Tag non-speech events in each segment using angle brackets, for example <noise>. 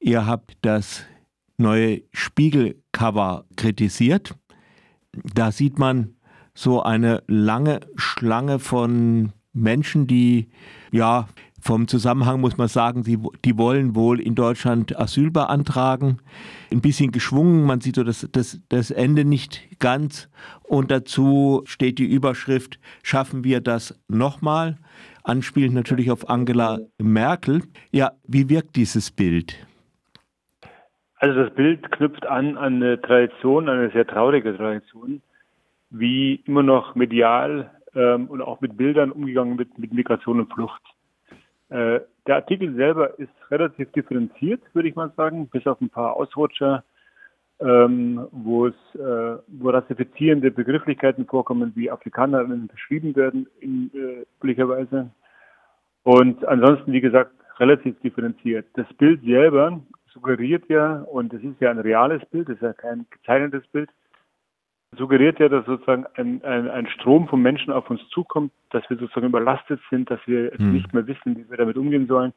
Ihr habt das neue Spiegelcover kritisiert. Da sieht man so eine lange Schlange von Menschen, die ja vom Zusammenhang muss man sagen, die, die wollen wohl in Deutschland Asyl beantragen. Ein bisschen geschwungen, man sieht so das, das, das Ende nicht ganz. Und dazu steht die Überschrift, schaffen wir das nochmal? Anspielend natürlich auf Angela Merkel. Ja, wie wirkt dieses Bild? Also das Bild knüpft an an eine Tradition, eine sehr traurige Tradition, wie immer noch medial ähm, und auch mit Bildern umgegangen wird mit Migration und Flucht. Äh, der Artikel selber ist relativ differenziert, würde ich mal sagen, bis auf ein paar Ausrutscher, ähm, wo es, äh, wo rassifizierende Begrifflichkeiten vorkommen, wie Afrikanerinnen beschrieben werden, in, äh, üblicherweise. Und ansonsten, wie gesagt, relativ differenziert. Das Bild selber suggeriert ja, und es ist ja ein reales Bild, es ist ja kein gezeichnetes Bild, suggeriert ja, dass sozusagen ein, ein, ein Strom von Menschen auf uns zukommt, dass wir sozusagen überlastet sind, dass wir hm. nicht mehr wissen, wie wir damit umgehen sollen.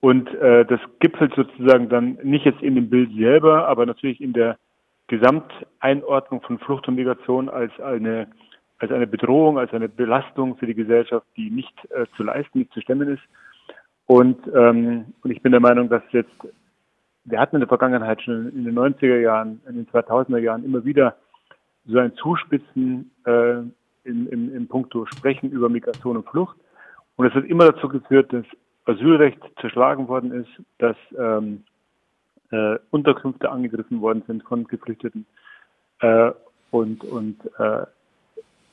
Und äh, das gipfelt sozusagen dann nicht jetzt in dem Bild selber, aber natürlich in der Gesamteinordnung von Flucht und Migration als eine als eine Bedrohung, als eine Belastung für die Gesellschaft, die nicht äh, zu leisten, nicht zu stemmen ist. Und, ähm, und ich bin der Meinung, dass jetzt, wir hatten in der Vergangenheit schon in den 90er Jahren, in den 2000er Jahren immer wieder so ein Zuspitzen äh, in, in, in puncto Sprechen über Migration und Flucht. Und es hat immer dazu geführt, dass Asylrecht zerschlagen worden ist, dass ähm, äh, Unterkünfte angegriffen worden sind von Geflüchteten äh, und, und, äh,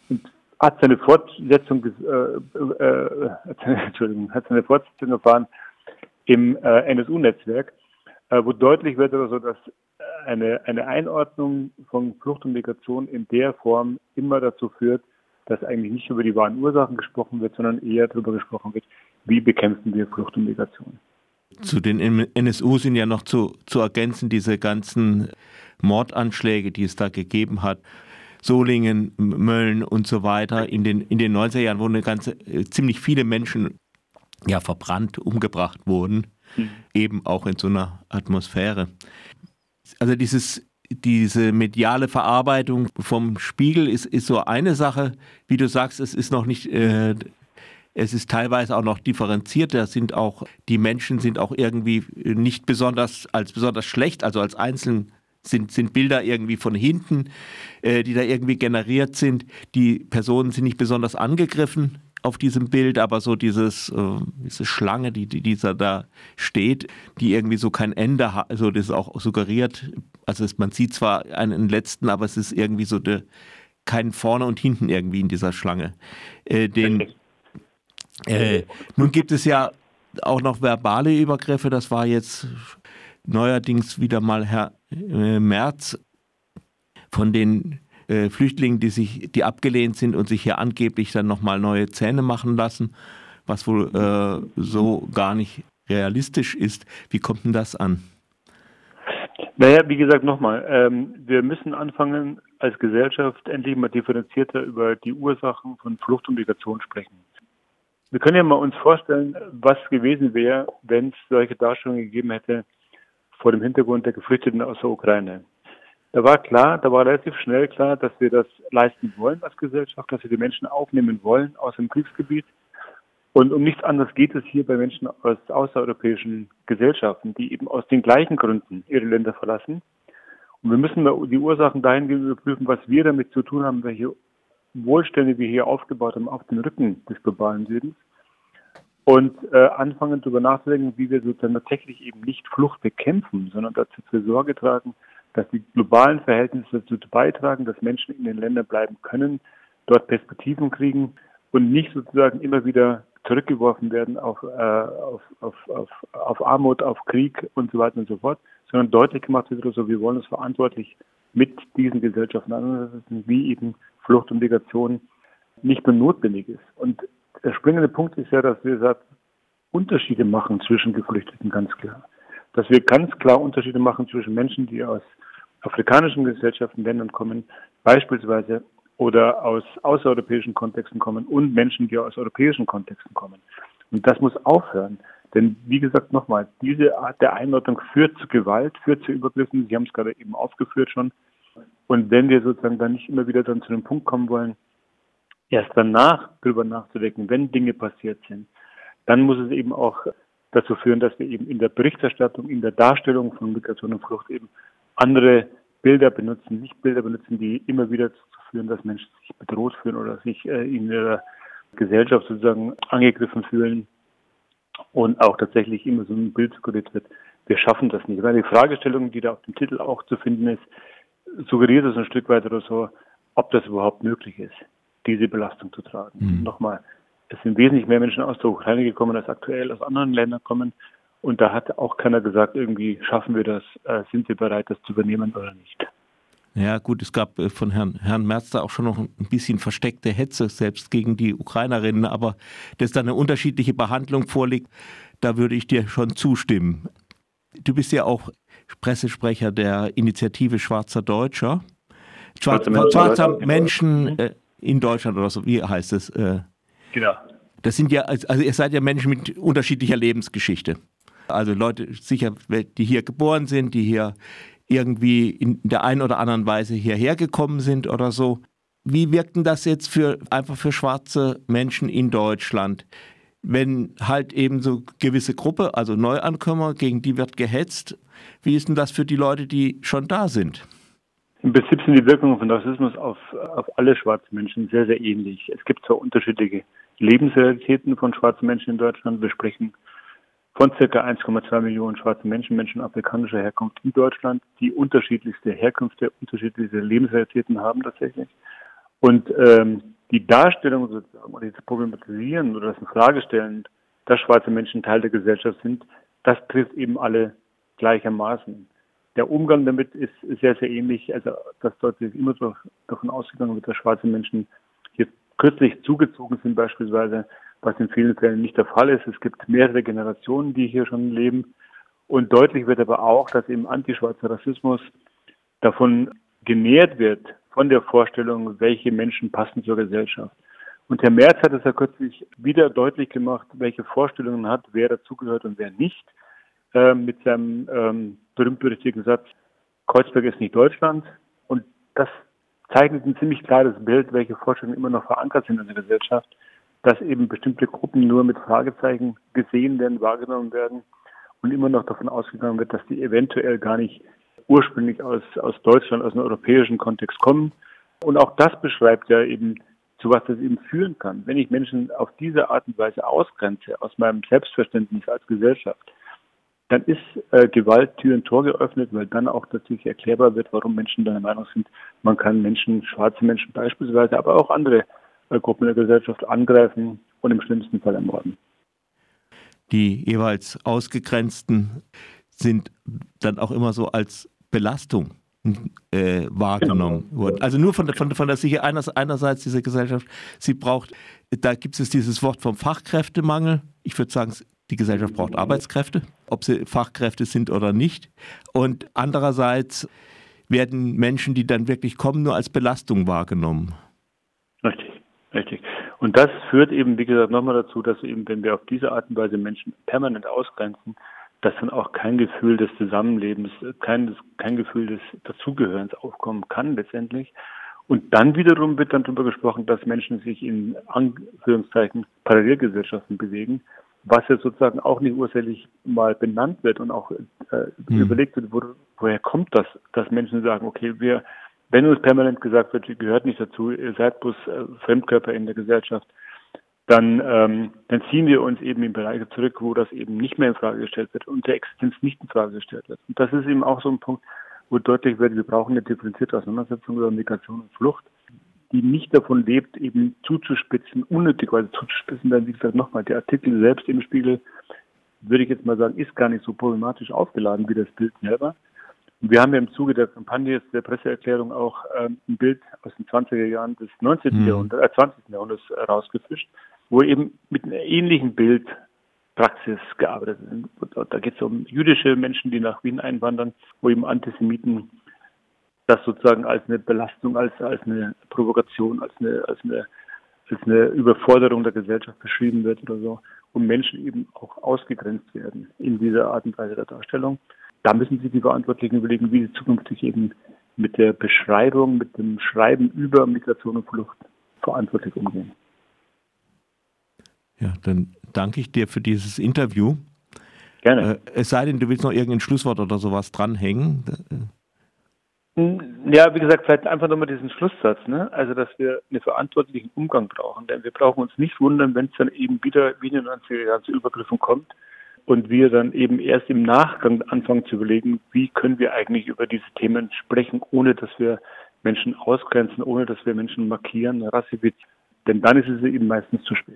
und hat seine Fortsetzung, äh, äh, <laughs> Entschuldigung, hat seine Fortsetzung erfahren im äh, NSU-Netzwerk, äh, wo deutlich wird also, dass eine, eine Einordnung von Flucht und Migration in der Form immer dazu führt, dass eigentlich nicht über die wahren Ursachen gesprochen wird, sondern eher darüber gesprochen wird, wie bekämpfen wir Flucht und Migration. Zu den NSU sind ja noch zu, zu ergänzen diese ganzen Mordanschläge, die es da gegeben hat. Solingen, Mölln und so weiter. In den, in den 90er Jahren wurden ganze, äh, ziemlich viele Menschen ja, verbrannt, umgebracht wurden, mhm. eben auch in so einer Atmosphäre also dieses, diese mediale Verarbeitung vom Spiegel ist, ist so eine Sache. Wie du sagst, es ist noch nicht, äh, es ist teilweise auch noch differenziert. Da sind auch, die Menschen sind auch irgendwie nicht besonders, als besonders schlecht, also als einzeln sind, sind Bilder irgendwie von hinten, äh, die da irgendwie generiert sind. Die Personen sind nicht besonders angegriffen auf diesem Bild, aber so dieses, äh, diese Schlange, die, die dieser da steht, die irgendwie so kein Ende hat, also das ist auch suggeriert, also es, man sieht zwar einen letzten, aber es ist irgendwie so de, kein vorne und hinten irgendwie in dieser Schlange. Äh, den, äh, nun gibt es ja auch noch verbale Übergriffe, das war jetzt neuerdings wieder mal Herr äh, Merz von den äh, Flüchtlingen, die sich, die abgelehnt sind und sich hier angeblich dann nochmal neue Zähne machen lassen, was wohl äh, so gar nicht realistisch ist. Wie kommt denn das an? Naja, wie gesagt, nochmal, ähm, wir müssen anfangen, als Gesellschaft endlich mal differenzierter über die Ursachen von Flucht und Migration sprechen. Wir können ja mal uns vorstellen, was gewesen wäre, wenn es solche Darstellungen gegeben hätte vor dem Hintergrund der Geflüchteten aus der Ukraine. Da war klar, da war relativ schnell klar, dass wir das leisten wollen als Gesellschaft, dass wir die Menschen aufnehmen wollen aus dem Kriegsgebiet. Und um nichts anderes geht es hier bei Menschen aus außereuropäischen Gesellschaften, die eben aus den gleichen Gründen ihre Länder verlassen. Und wir müssen die Ursachen dahingehend überprüfen, was wir damit zu tun haben, welche Wohlstände wir hier aufgebaut haben auf den Rücken des globalen Südens. Und äh, anfangen darüber nachzudenken, wie wir sozusagen tatsächlich eben nicht Flucht bekämpfen, sondern dazu für Sorge tragen, dass die globalen Verhältnisse dazu beitragen, dass Menschen in den Ländern bleiben können, dort Perspektiven kriegen und nicht sozusagen immer wieder zurückgeworfen werden auf, äh, auf, auf, auf, auf Armut, auf Krieg und so weiter und so fort, sondern deutlich gemacht wird, also wir wollen uns verantwortlich mit diesen Gesellschaften ansetzen, wie eben Flucht und Migration nicht nur notwendig ist. Und der springende Punkt ist ja, dass wir sagt, Unterschiede machen zwischen Geflüchteten ganz klar. Dass wir ganz klar Unterschiede machen zwischen Menschen, die aus afrikanischen Gesellschaften, Ländern kommen, beispielsweise oder aus außereuropäischen Kontexten kommen und Menschen, die aus europäischen Kontexten kommen. Und das muss aufhören. Denn wie gesagt, nochmal, diese Art der Einordnung führt zu Gewalt, führt zu Übergriffen. Sie haben es gerade eben aufgeführt schon. Und wenn wir sozusagen dann nicht immer wieder dann zu dem Punkt kommen wollen, erst danach darüber nachzudenken, wenn Dinge passiert sind, dann muss es eben auch dazu führen, dass wir eben in der Berichterstattung, in der Darstellung von Migration und Flucht eben andere Bilder benutzen, nicht Bilder benutzen, die immer wieder dazu führen, dass Menschen sich bedroht fühlen oder sich äh, in ihrer Gesellschaft sozusagen angegriffen fühlen und auch tatsächlich immer so ein Bild suggeriert wird. Wir schaffen das nicht. Weil die Fragestellung, die da auf dem Titel auch zu finden ist, suggeriert es ein Stück weit oder so, ob das überhaupt möglich ist, diese Belastung zu tragen. Mhm. Nochmal, es sind wesentlich mehr Menschen aus der Ukraine gekommen, als aktuell aus anderen Ländern kommen. Und da hat auch keiner gesagt, irgendwie schaffen wir das, äh, sind wir bereit, das zu übernehmen oder nicht. Ja, gut, es gab äh, von Herrn, Herrn Merz da auch schon noch ein bisschen versteckte Hetze, selbst gegen die Ukrainerinnen, aber dass da eine unterschiedliche Behandlung vorliegt, da würde ich dir schon zustimmen. Du bist ja auch Pressesprecher der Initiative Schwarzer Deutscher. Schwarze, Schwarzer Menschen äh, in Deutschland oder so, wie heißt es? Genau. Das sind ja, also ihr seid ja Menschen mit unterschiedlicher Lebensgeschichte. Also Leute sicher, die hier geboren sind, die hier irgendwie in der einen oder anderen Weise hierher gekommen sind oder so. Wie wirkt denn das jetzt für einfach für schwarze Menschen in Deutschland? Wenn halt eben so gewisse Gruppe, also Neuankömmer, gegen die wird gehetzt, wie ist denn das für die Leute, die schon da sind? Im Prinzip sind die Wirkungen von Rassismus auf, auf alle schwarzen Menschen sehr, sehr ähnlich. Es gibt zwar unterschiedliche Lebensrealitäten von schwarzen Menschen in Deutschland. Wir sprechen von ca. 1,2 Millionen schwarzen Menschen, Menschen afrikanischer Herkunft in Deutschland, die unterschiedlichste Herkünfte, unterschiedlichste Lebensrealitäten haben tatsächlich. Und ähm, die Darstellung sozusagen oder das Problematisieren oder das in Frage stellen, dass schwarze Menschen Teil der Gesellschaft sind, das trifft eben alle gleichermaßen. Der Umgang damit ist sehr, sehr ähnlich. Also, dass dort immer so davon ausgegangen wird, dass schwarze Menschen kürzlich zugezogen sind beispielsweise, was in vielen Fällen nicht der Fall ist. Es gibt mehrere Generationen, die hier schon leben. Und deutlich wird aber auch, dass eben antischwarzer Rassismus davon genährt wird, von der Vorstellung, welche Menschen passen zur Gesellschaft. Und Herr Merz hat es ja kürzlich wieder deutlich gemacht, welche Vorstellungen hat, wer dazugehört und wer nicht, äh, mit seinem ähm, berühmt-berüchtigten Satz, Kreuzberg ist nicht Deutschland. Und das zeichnet ein ziemlich klares Bild, welche Vorstellungen immer noch verankert sind in der Gesellschaft dass eben bestimmte Gruppen nur mit Fragezeichen gesehen werden, wahrgenommen werden und immer noch davon ausgegangen wird, dass die eventuell gar nicht ursprünglich aus, aus Deutschland, aus einem europäischen Kontext kommen. Und auch das beschreibt ja eben, zu was das eben führen kann. Wenn ich Menschen auf diese Art und Weise ausgrenze, aus meinem Selbstverständnis als Gesellschaft, dann ist äh, Gewalt Tür und Tor geöffnet, weil dann auch natürlich erklärbar wird, warum Menschen der Meinung sind, man kann Menschen, schwarze Menschen beispielsweise, aber auch andere Gruppen der Gesellschaft angreifen und im schlimmsten Fall ermorden. Die jeweils Ausgegrenzten sind dann auch immer so als Belastung äh, wahrgenommen genau. worden. Also nur von der, von, von der Sicht einerseits diese Gesellschaft, sie braucht, da gibt es dieses Wort vom Fachkräftemangel. Ich würde sagen, die Gesellschaft braucht Arbeitskräfte, ob sie Fachkräfte sind oder nicht. Und andererseits werden Menschen, die dann wirklich kommen, nur als Belastung wahrgenommen. Richtig. Richtig. Und das führt eben, wie gesagt, nochmal dazu, dass eben, wenn wir auf diese Art und Weise Menschen permanent ausgrenzen, dass dann auch kein Gefühl des Zusammenlebens, kein, kein Gefühl des Dazugehörens aufkommen kann letztendlich. Und dann wiederum wird dann darüber gesprochen, dass Menschen sich in Anführungszeichen Parallelgesellschaften bewegen, was ja sozusagen auch nicht ursächlich mal benannt wird und auch äh, mhm. überlegt wird, wo, woher kommt das, dass Menschen sagen, okay, wir wenn uns permanent gesagt wird, ihr gehört nicht dazu, ihr seid bloß äh, Fremdkörper in der Gesellschaft, dann, ähm, dann ziehen wir uns eben in Bereiche zurück, wo das eben nicht mehr in Frage gestellt wird und der Existenz nicht in Frage gestellt wird. Und das ist eben auch so ein Punkt, wo deutlich wird, wir brauchen eine differenzierte Auseinandersetzung über Migration und Flucht, die nicht davon lebt, eben zuzuspitzen, unnötigweise zuzuspitzen. Dann, wie gesagt, nochmal, der Artikel selbst im Spiegel, würde ich jetzt mal sagen, ist gar nicht so problematisch aufgeladen wie das Bild selber. Wir haben ja im Zuge der Kampagne der Presseerklärung auch ähm, ein Bild aus den 20er Jahren des 19. Mhm. Jahrhunderts, äh, 20. Jahrhunderts äh, rausgefischt, wo eben mit einer ähnlichen Bildpraxis gearbeitet wird. Da geht es um jüdische Menschen, die nach Wien einwandern, wo eben Antisemiten das sozusagen als eine Belastung, als, als eine Provokation, als eine, als eine, als eine Überforderung der Gesellschaft beschrieben wird oder so. und Menschen eben auch ausgegrenzt werden in dieser Art und Weise der Darstellung. Da müssen sich die Verantwortlichen überlegen, wie sie zukünftig eben mit der Beschreibung, mit dem Schreiben über Migration und Flucht verantwortlich umgehen. Ja, dann danke ich dir für dieses Interview. Gerne. Äh, es sei denn, du willst noch irgendein Schlusswort oder sowas dranhängen. Ja, wie gesagt, vielleicht einfach nochmal diesen Schlusssatz, ne? Also, dass wir einen verantwortlichen Umgang brauchen. Denn wir brauchen uns nicht wundern, wenn es dann eben wieder wie in den 90er Jahren zu Übergriffen kommt und wir dann eben erst im Nachgang anfangen zu überlegen, wie können wir eigentlich über diese Themen sprechen, ohne dass wir Menschen ausgrenzen, ohne dass wir Menschen markieren, rassifizieren. Denn dann ist es eben meistens zu spät.